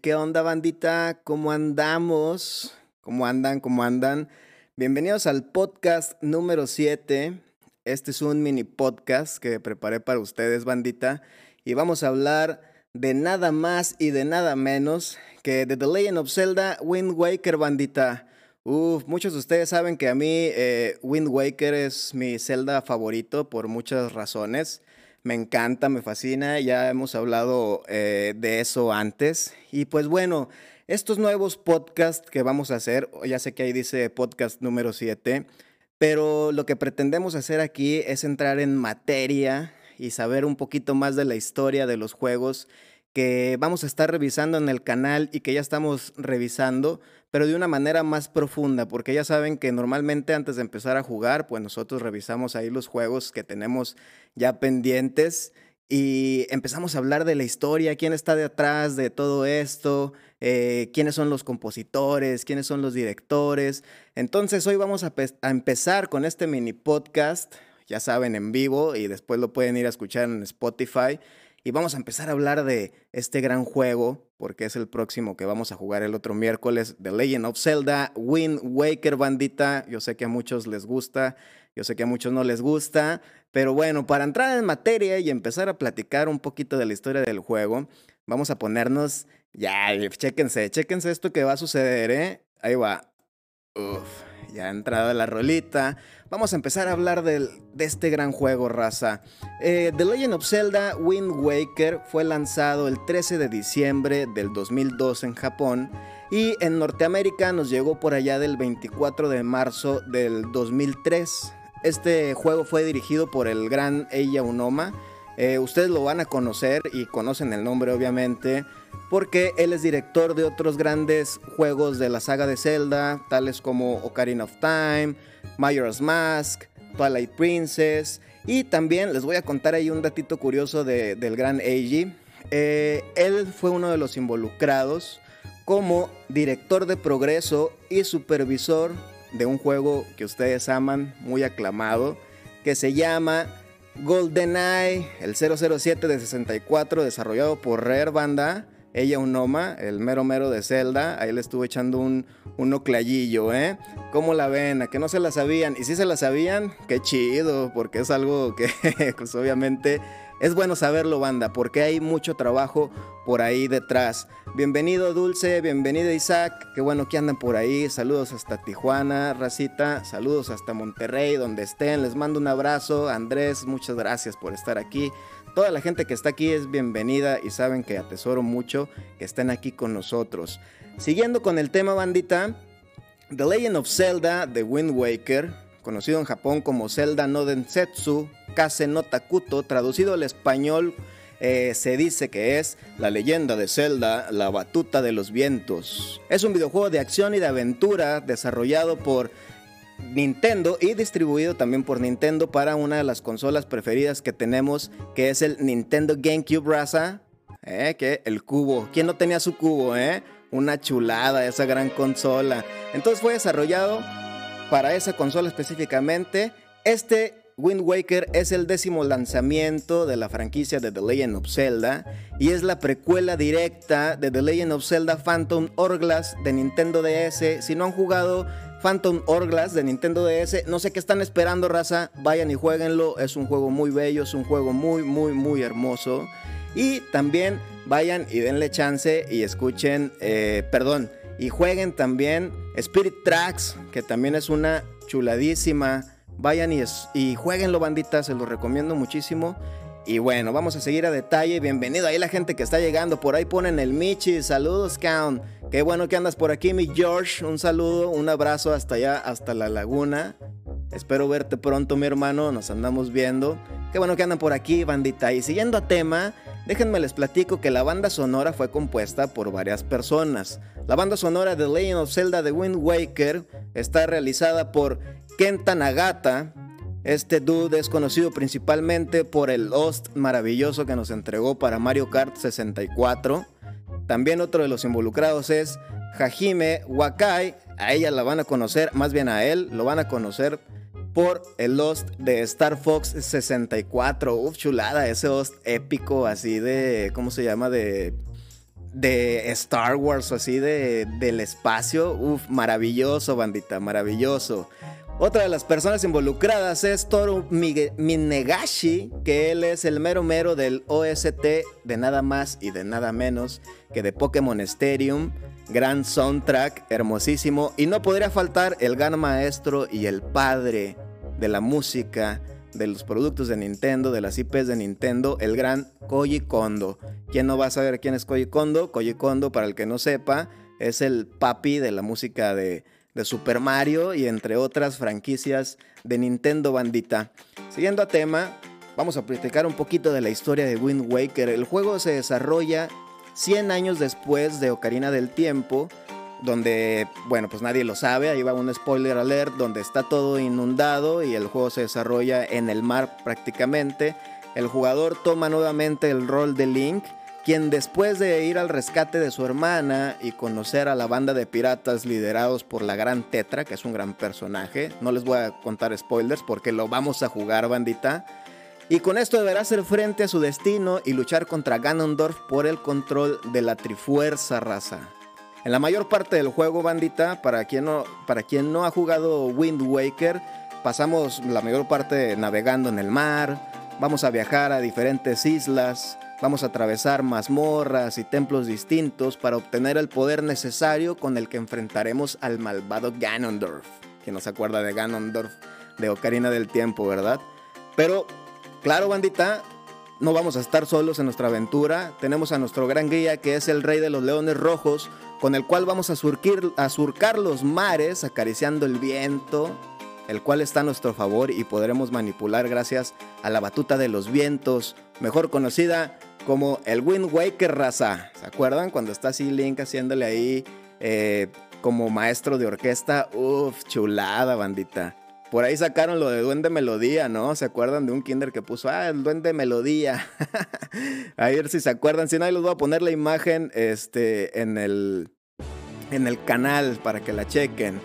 ¿Qué onda, bandita? ¿Cómo andamos? ¿Cómo andan? ¿Cómo andan? Bienvenidos al podcast número 7. Este es un mini podcast que preparé para ustedes, bandita. Y vamos a hablar de nada más y de nada menos que de The Legend of Zelda Wind Waker, bandita. Uf, muchos de ustedes saben que a mí eh, Wind Waker es mi Zelda favorito por muchas razones. Me encanta, me fascina, ya hemos hablado eh, de eso antes. Y pues bueno, estos nuevos podcasts que vamos a hacer, ya sé que ahí dice podcast número 7, pero lo que pretendemos hacer aquí es entrar en materia y saber un poquito más de la historia de los juegos que vamos a estar revisando en el canal y que ya estamos revisando, pero de una manera más profunda, porque ya saben que normalmente antes de empezar a jugar, pues nosotros revisamos ahí los juegos que tenemos ya pendientes y empezamos a hablar de la historia, quién está detrás de todo esto, eh, quiénes son los compositores, quiénes son los directores. Entonces hoy vamos a, a empezar con este mini podcast, ya saben, en vivo y después lo pueden ir a escuchar en Spotify. Y vamos a empezar a hablar de este gran juego, porque es el próximo que vamos a jugar el otro miércoles, The Legend of Zelda, Wind Waker, bandita. Yo sé que a muchos les gusta, yo sé que a muchos no les gusta, pero bueno, para entrar en materia y empezar a platicar un poquito de la historia del juego, vamos a ponernos, ya, chéquense, chéquense esto que va a suceder, ¿eh? Ahí va. Uf ya entrada la rolita, vamos a empezar a hablar de este gran juego, raza. Eh, The Legend of Zelda Wind Waker fue lanzado el 13 de diciembre del 2002 en Japón y en Norteamérica nos llegó por allá del 24 de marzo del 2003. Este juego fue dirigido por el gran Eija Unoma. Eh, ustedes lo van a conocer y conocen el nombre obviamente porque él es director de otros grandes juegos de la saga de Zelda, tales como Ocarina of Time, Majora's Mask, Twilight Princess, y también les voy a contar ahí un datito curioso del gran Eiji. Eh, él fue uno de los involucrados como director de progreso y supervisor de un juego que ustedes aman, muy aclamado, que se llama GoldenEye, el 007 de 64, desarrollado por Rare Banda ella un Noma, el mero mero de Zelda, ahí le estuve echando un, un oclayillo, ¿eh? ¿Cómo la ven? ¿A que no se la sabían? Y si se la sabían, qué chido, porque es algo que pues obviamente Es bueno saberlo, banda, porque hay mucho trabajo por ahí detrás. Bienvenido Dulce, bienvenido Isaac, qué bueno que andan por ahí. Saludos hasta Tijuana, Racita, saludos hasta Monterrey, donde estén. Les mando un abrazo. Andrés, muchas gracias por estar aquí. Toda la gente que está aquí es bienvenida y saben que atesoro mucho que estén aquí con nosotros. Siguiendo con el tema, bandita, The Legend of Zelda The Wind Waker, conocido en Japón como Zelda no Densetsu Kase no Takuto, traducido al español eh, se dice que es La leyenda de Zelda, la batuta de los vientos. Es un videojuego de acción y de aventura desarrollado por Nintendo y distribuido también por Nintendo para una de las consolas preferidas que tenemos, que es el Nintendo GameCube Raza, eh, que el cubo. ¿Quién no tenía su cubo, eh? Una chulada esa gran consola. Entonces fue desarrollado para esa consola específicamente. Este Wind Waker es el décimo lanzamiento de la franquicia de The Legend of Zelda y es la precuela directa de The Legend of Zelda Phantom Hourglass de Nintendo DS. Si no han jugado Phantom Hourglass de Nintendo DS, no sé qué están esperando, raza, vayan y jueguenlo. Es un juego muy bello, es un juego muy, muy, muy hermoso. Y también vayan y denle chance y escuchen, eh, perdón, y jueguen también Spirit Tracks, que también es una chuladísima Vayan y, y jueguenlo, bandita, se los recomiendo muchísimo. Y bueno, vamos a seguir a detalle. Bienvenido ahí la gente que está llegando. Por ahí ponen el Michi. Saludos, Count. Qué bueno que andas por aquí, mi George. Un saludo, un abrazo hasta allá, hasta la laguna. Espero verte pronto, mi hermano. Nos andamos viendo. Qué bueno que andan por aquí, bandita. Y siguiendo a tema, déjenme les platico que la banda sonora fue compuesta por varias personas. La banda sonora de Legend of Zelda The Wind Waker está realizada por Kenta Nagata. Este dude es conocido principalmente por el host maravilloso que nos entregó para Mario Kart 64. También otro de los involucrados es Hajime Wakai. A ella la van a conocer, más bien a él, lo van a conocer por el host de Star Fox 64. Uf, chulada, ese host épico así de, ¿cómo se llama? De de Star Wars, así de, del espacio. Uf, maravilloso, bandita, maravilloso. Otra de las personas involucradas es Toru Minegashi, que él es el mero mero del OST de nada más y de nada menos que de Pokémon Stadium. Gran soundtrack, hermosísimo. Y no podría faltar el gran maestro y el padre de la música, de los productos de Nintendo, de las IPs de Nintendo, el gran Koji Kondo. ¿Quién no va a saber quién es Koji Kondo? Koji Kondo, para el que no sepa, es el papi de la música de de Super Mario y entre otras franquicias de Nintendo Bandita. Siguiendo a tema, vamos a platicar un poquito de la historia de Wind Waker. El juego se desarrolla 100 años después de Ocarina del Tiempo, donde, bueno, pues nadie lo sabe, ahí va un spoiler alert, donde está todo inundado y el juego se desarrolla en el mar prácticamente. El jugador toma nuevamente el rol de Link quien después de ir al rescate de su hermana y conocer a la banda de piratas liderados por la gran Tetra, que es un gran personaje, no les voy a contar spoilers porque lo vamos a jugar bandita, y con esto deberá hacer frente a su destino y luchar contra Ganondorf por el control de la Trifuerza raza. En la mayor parte del juego, bandita, para quien no, para quien no ha jugado Wind Waker, pasamos la mayor parte navegando en el mar, vamos a viajar a diferentes islas, Vamos a atravesar mazmorras y templos distintos para obtener el poder necesario con el que enfrentaremos al malvado Ganondorf. Que nos acuerda de Ganondorf de Ocarina del Tiempo, ¿verdad? Pero, claro, bandita, no vamos a estar solos en nuestra aventura. Tenemos a nuestro gran guía que es el rey de los leones rojos, con el cual vamos a, a surcar los mares acariciando el viento, el cual está a nuestro favor y podremos manipular gracias a la batuta de los vientos, mejor conocida como el Wind Waker raza. ¿Se acuerdan? Cuando está así Link haciéndole ahí eh, como maestro de orquesta. Uf, chulada, bandita. Por ahí sacaron lo de Duende Melodía, ¿no? ¿Se acuerdan de un kinder que puso, ah, el Duende Melodía? a ver si se acuerdan. Si no, ahí les voy a poner la imagen este, en, el, en el canal para que la chequen.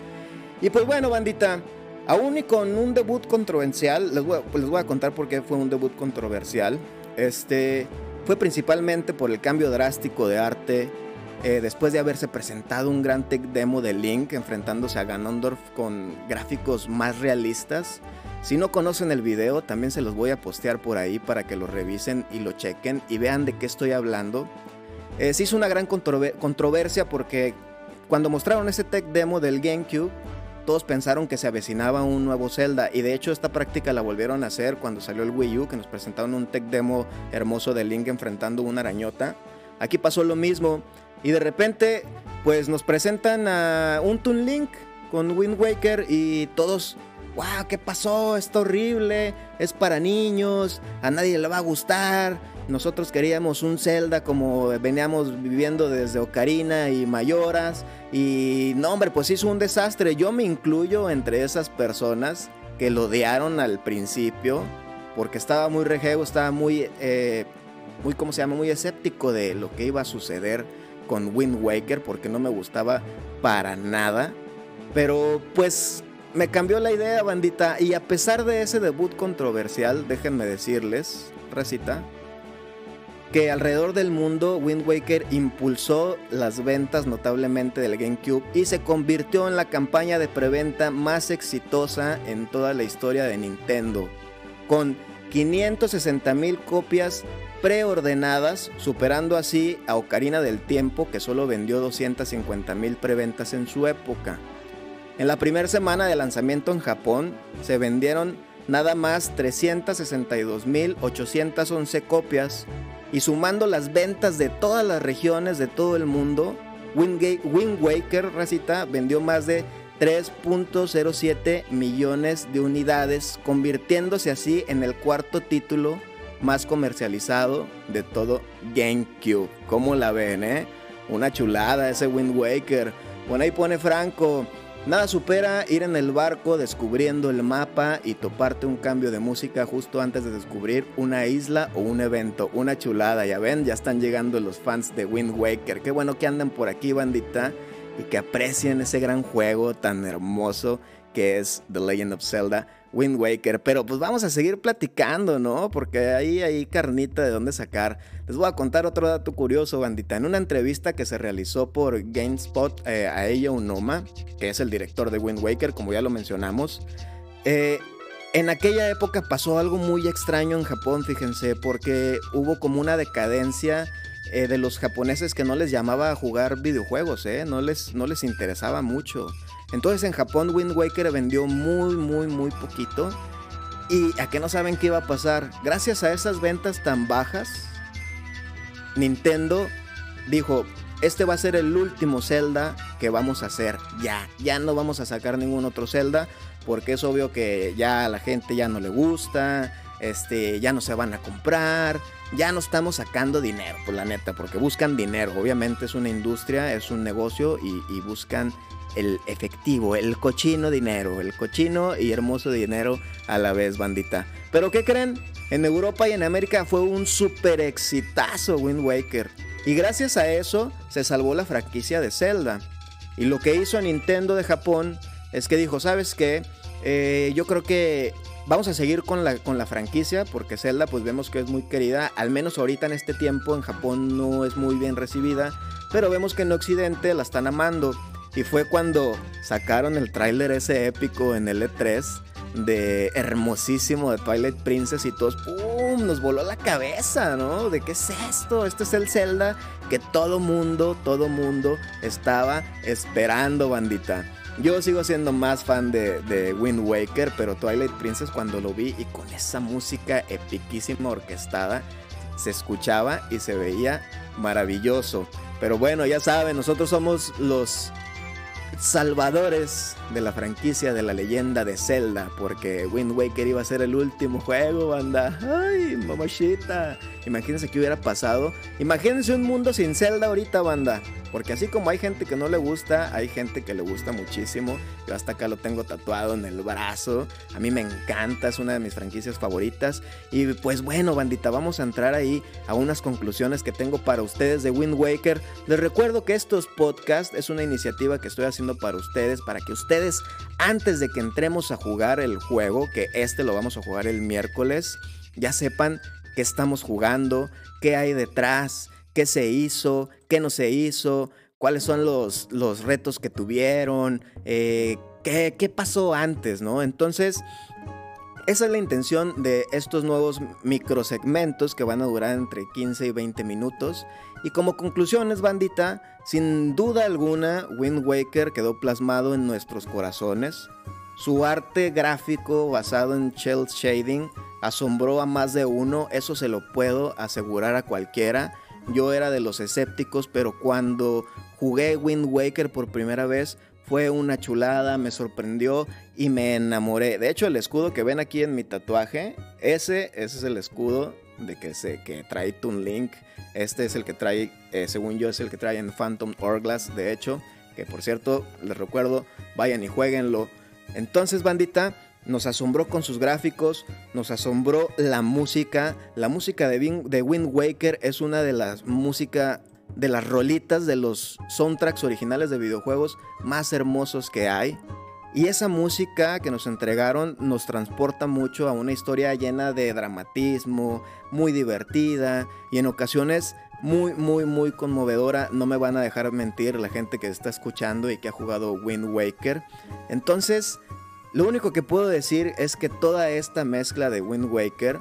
Y pues bueno, bandita, aún y con un debut controversial, les voy, les voy a contar por qué fue un debut controversial. Este, fue principalmente por el cambio drástico de arte eh, después de haberse presentado un gran tech demo de Link enfrentándose a Ganondorf con gráficos más realistas. Si no conocen el video, también se los voy a postear por ahí para que lo revisen y lo chequen y vean de qué estoy hablando. Eh, se hizo una gran controversia porque cuando mostraron ese tech demo del GameCube, todos pensaron que se avecinaba un nuevo Zelda y de hecho esta práctica la volvieron a hacer cuando salió el Wii U, que nos presentaron un tech demo hermoso de Link enfrentando una arañota. Aquí pasó lo mismo y de repente pues nos presentan a un Toon Link con Wind Waker y todos wow, ¿qué pasó? Está horrible, es para niños, a nadie le va a gustar. Nosotros queríamos un Zelda como veníamos viviendo desde Ocarina y Mayoras. Y no, hombre, pues hizo un desastre. Yo me incluyo entre esas personas que lo odiaron al principio porque estaba muy rejego, estaba muy, eh, muy, ¿cómo se llama? Muy escéptico de lo que iba a suceder con Wind Waker porque no me gustaba para nada. Pero pues me cambió la idea, bandita. Y a pesar de ese debut controversial, déjenme decirles, recita, que alrededor del mundo Wind Waker impulsó las ventas notablemente del GameCube y se convirtió en la campaña de preventa más exitosa en toda la historia de Nintendo, con 560 mil copias preordenadas, superando así a Ocarina del Tiempo, que solo vendió 250 mil preventas en su época. En la primera semana de lanzamiento en Japón se vendieron nada más 362.811 copias y sumando las ventas de todas las regiones de todo el mundo, Wind, Waker Racita vendió más de 3.07 millones de unidades, convirtiéndose así en el cuarto título más comercializado de todo GameCube. ¿Cómo la ven, eh? Una chulada ese Wind Waker. Bueno, ahí pone Franco. Nada supera ir en el barco descubriendo el mapa y toparte un cambio de música justo antes de descubrir una isla o un evento. Una chulada, ya ven, ya están llegando los fans de Wind Waker. Qué bueno que andan por aquí, bandita, y que aprecien ese gran juego tan hermoso que es The Legend of Zelda Wind Waker. Pero pues vamos a seguir platicando, ¿no? Porque ahí hay carnita de dónde sacar. Les voy a contar otro dato curioso, bandita. En una entrevista que se realizó por GameSpot eh, a ella Unoma, que es el director de Wind Waker, como ya lo mencionamos, eh, en aquella época pasó algo muy extraño en Japón, fíjense, porque hubo como una decadencia eh, de los japoneses que no les llamaba a jugar videojuegos, ¿eh? No les, no les interesaba mucho. Entonces en Japón Wind Waker vendió muy, muy, muy poquito. ¿Y a qué no saben qué iba a pasar? Gracias a esas ventas tan bajas, Nintendo dijo, este va a ser el último Zelda que vamos a hacer. Ya, ya no vamos a sacar ningún otro Zelda porque es obvio que ya a la gente ya no le gusta, este, ya no se van a comprar, ya no estamos sacando dinero, por pues, la neta, porque buscan dinero. Obviamente es una industria, es un negocio y, y buscan el efectivo, el cochino dinero, el cochino y hermoso dinero a la vez, bandita. Pero ¿qué creen? En Europa y en América fue un super exitazo Wind Waker. Y gracias a eso se salvó la franquicia de Zelda. Y lo que hizo Nintendo de Japón es que dijo, ¿sabes qué? Eh, yo creo que vamos a seguir con la, con la franquicia porque Zelda pues vemos que es muy querida. Al menos ahorita en este tiempo en Japón no es muy bien recibida. Pero vemos que en Occidente la están amando. Y fue cuando sacaron el tráiler ese épico en el E3 de hermosísimo de Twilight Princess y todos, ¡pum! Nos voló la cabeza, ¿no? ¿De qué es esto? Este es el Zelda que todo mundo, todo mundo estaba esperando, bandita. Yo sigo siendo más fan de, de, Wind Waker, pero Twilight Princess cuando lo vi y con esa música epiquísima orquestada, se escuchaba y se veía maravilloso. Pero bueno, ya saben, nosotros somos los salvadores de la franquicia de la leyenda de Zelda, porque Wind Waker iba a ser el último juego, banda. Ay, mamachita. Imagínense qué hubiera pasado. Imagínense un mundo sin Zelda ahorita, banda. Porque así como hay gente que no le gusta, hay gente que le gusta muchísimo. Yo hasta acá lo tengo tatuado en el brazo. A mí me encanta, es una de mis franquicias favoritas. Y pues bueno, bandita, vamos a entrar ahí a unas conclusiones que tengo para ustedes de Wind Waker. Les recuerdo que estos podcasts es una iniciativa que estoy haciendo para ustedes, para que ustedes, antes de que entremos a jugar el juego, que este lo vamos a jugar el miércoles, ya sepan qué estamos jugando, qué hay detrás, qué se hizo, qué no se hizo, cuáles son los, los retos que tuvieron, eh, qué, qué pasó antes, ¿no? Entonces, Esa es la intención de estos nuevos microsegmentos que van a durar entre 15 y 20 minutos. Y como conclusiones, bandita, sin duda alguna, Wind Waker quedó plasmado en nuestros corazones. Su arte gráfico basado en shell shading asombró a más de uno, eso se lo puedo asegurar a cualquiera. Yo era de los escépticos, pero cuando jugué Wind Waker por primera vez fue una chulada, me sorprendió y me enamoré. De hecho, el escudo que ven aquí en mi tatuaje, ese, ese es el escudo de que, se, que trae Toon Link. Este es el que trae, eh, según yo, es el que trae en Phantom Hourglass, de hecho. Que por cierto, les recuerdo, vayan y jueguenlo. Entonces, bandita, nos asombró con sus gráficos, nos asombró la música. La música de, Wind Waker es una de las músicas, de las rolitas de los soundtracks originales de videojuegos más hermosos que hay. Y esa música que nos entregaron nos transporta mucho a una historia llena de dramatismo, muy divertida y en ocasiones muy, muy, muy conmovedora. No me van a dejar mentir la gente que está escuchando y que ha jugado Wind Waker. Entonces, lo único que puedo decir es que toda esta mezcla de Wind Waker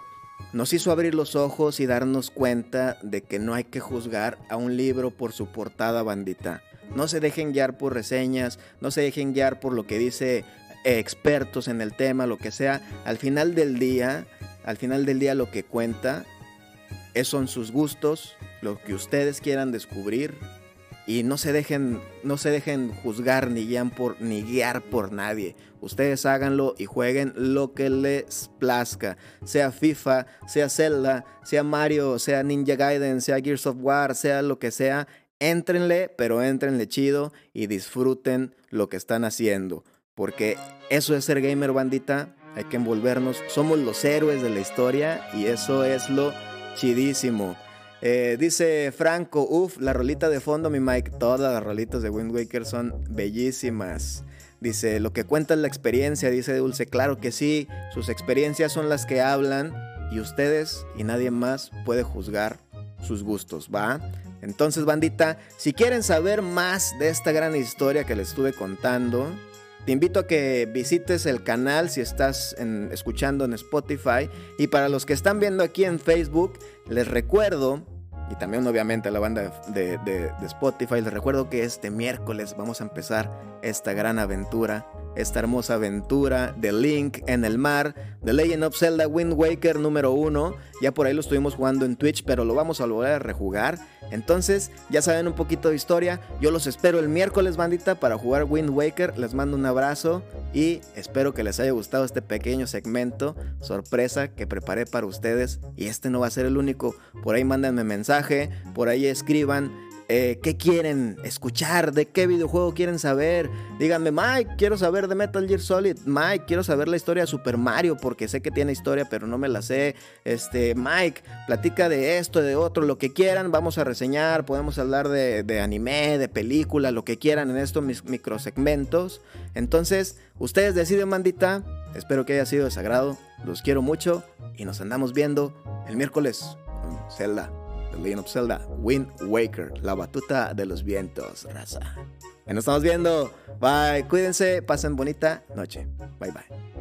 nos hizo abrir los ojos y darnos cuenta de que no hay que juzgar a un libro por su portada bandita. No se dejen guiar por reseñas, no se dejen guiar por lo que dice expertos en el tema, lo que sea. Al final del día, al final del día lo que cuenta son sus gustos, lo que ustedes quieran descubrir, y no se dejen, no se dejen juzgar ni guiar, por, ni guiar por nadie. Ustedes háganlo y jueguen lo que les plazca. Sea FIFA, sea Zelda, sea Mario, sea Ninja Gaiden, sea Gears of War, sea lo que sea. Éntrenle, pero éntrenle chido y disfruten lo que están haciendo. Porque eso es ser gamer bandita. Hay que envolvernos. Somos los héroes de la historia y eso es lo chidísimo. Eh, dice Franco, uff, la rolita de fondo, mi Mike. Todas las rolitas de Wind Waker son bellísimas. Dice, lo que cuenta es la experiencia, dice Dulce. Claro que sí, sus experiencias son las que hablan y ustedes y nadie más puede juzgar sus gustos, ¿va? Entonces, bandita, si quieren saber más de esta gran historia que les estuve contando, te invito a que visites el canal si estás escuchando en Spotify. Y para los que están viendo aquí en Facebook, les recuerdo, y también obviamente a la banda de, Spotify, les recuerdo que este miércoles vamos a empezar esta gran aventura esta hermosa aventura de Link en el mar, The Legend of Zelda Wind Waker número 1. Ya por ahí lo estuvimos jugando en Twitch, pero lo vamos a volver a rejugar. Entonces, ya saben un poquito de historia. Yo los espero el miércoles, bandita, para jugar Wind Waker. Les mando un abrazo y espero que les haya gustado este pequeño segmento sorpresa que preparé para ustedes. Y este no va a ser el único. Por ahí mándenme mensaje, por ahí escriban eh, qué quieren escuchar, de qué videojuego quieren saber. Díganme, Mike, quiero saber de Metal Gear Solid. Mike, quiero saber la historia de Super Mario porque sé que tiene historia, pero no me la sé. Este, Mike, platica de esto, de otro, lo que quieran. Vamos a reseñar, podemos hablar de, anime, de película, lo que quieran en estos microsegmentos. Entonces, ustedes deciden, mandita. Espero que haya sido de sagrado. Los quiero mucho y nos andamos viendo el miércoles con Zelda. The Legend of Zelda, Wind Waker, la batuta de los vientos, raza. nos estamos viendo. Bye. Cuídense. Pasen bonita noche. Bye bye.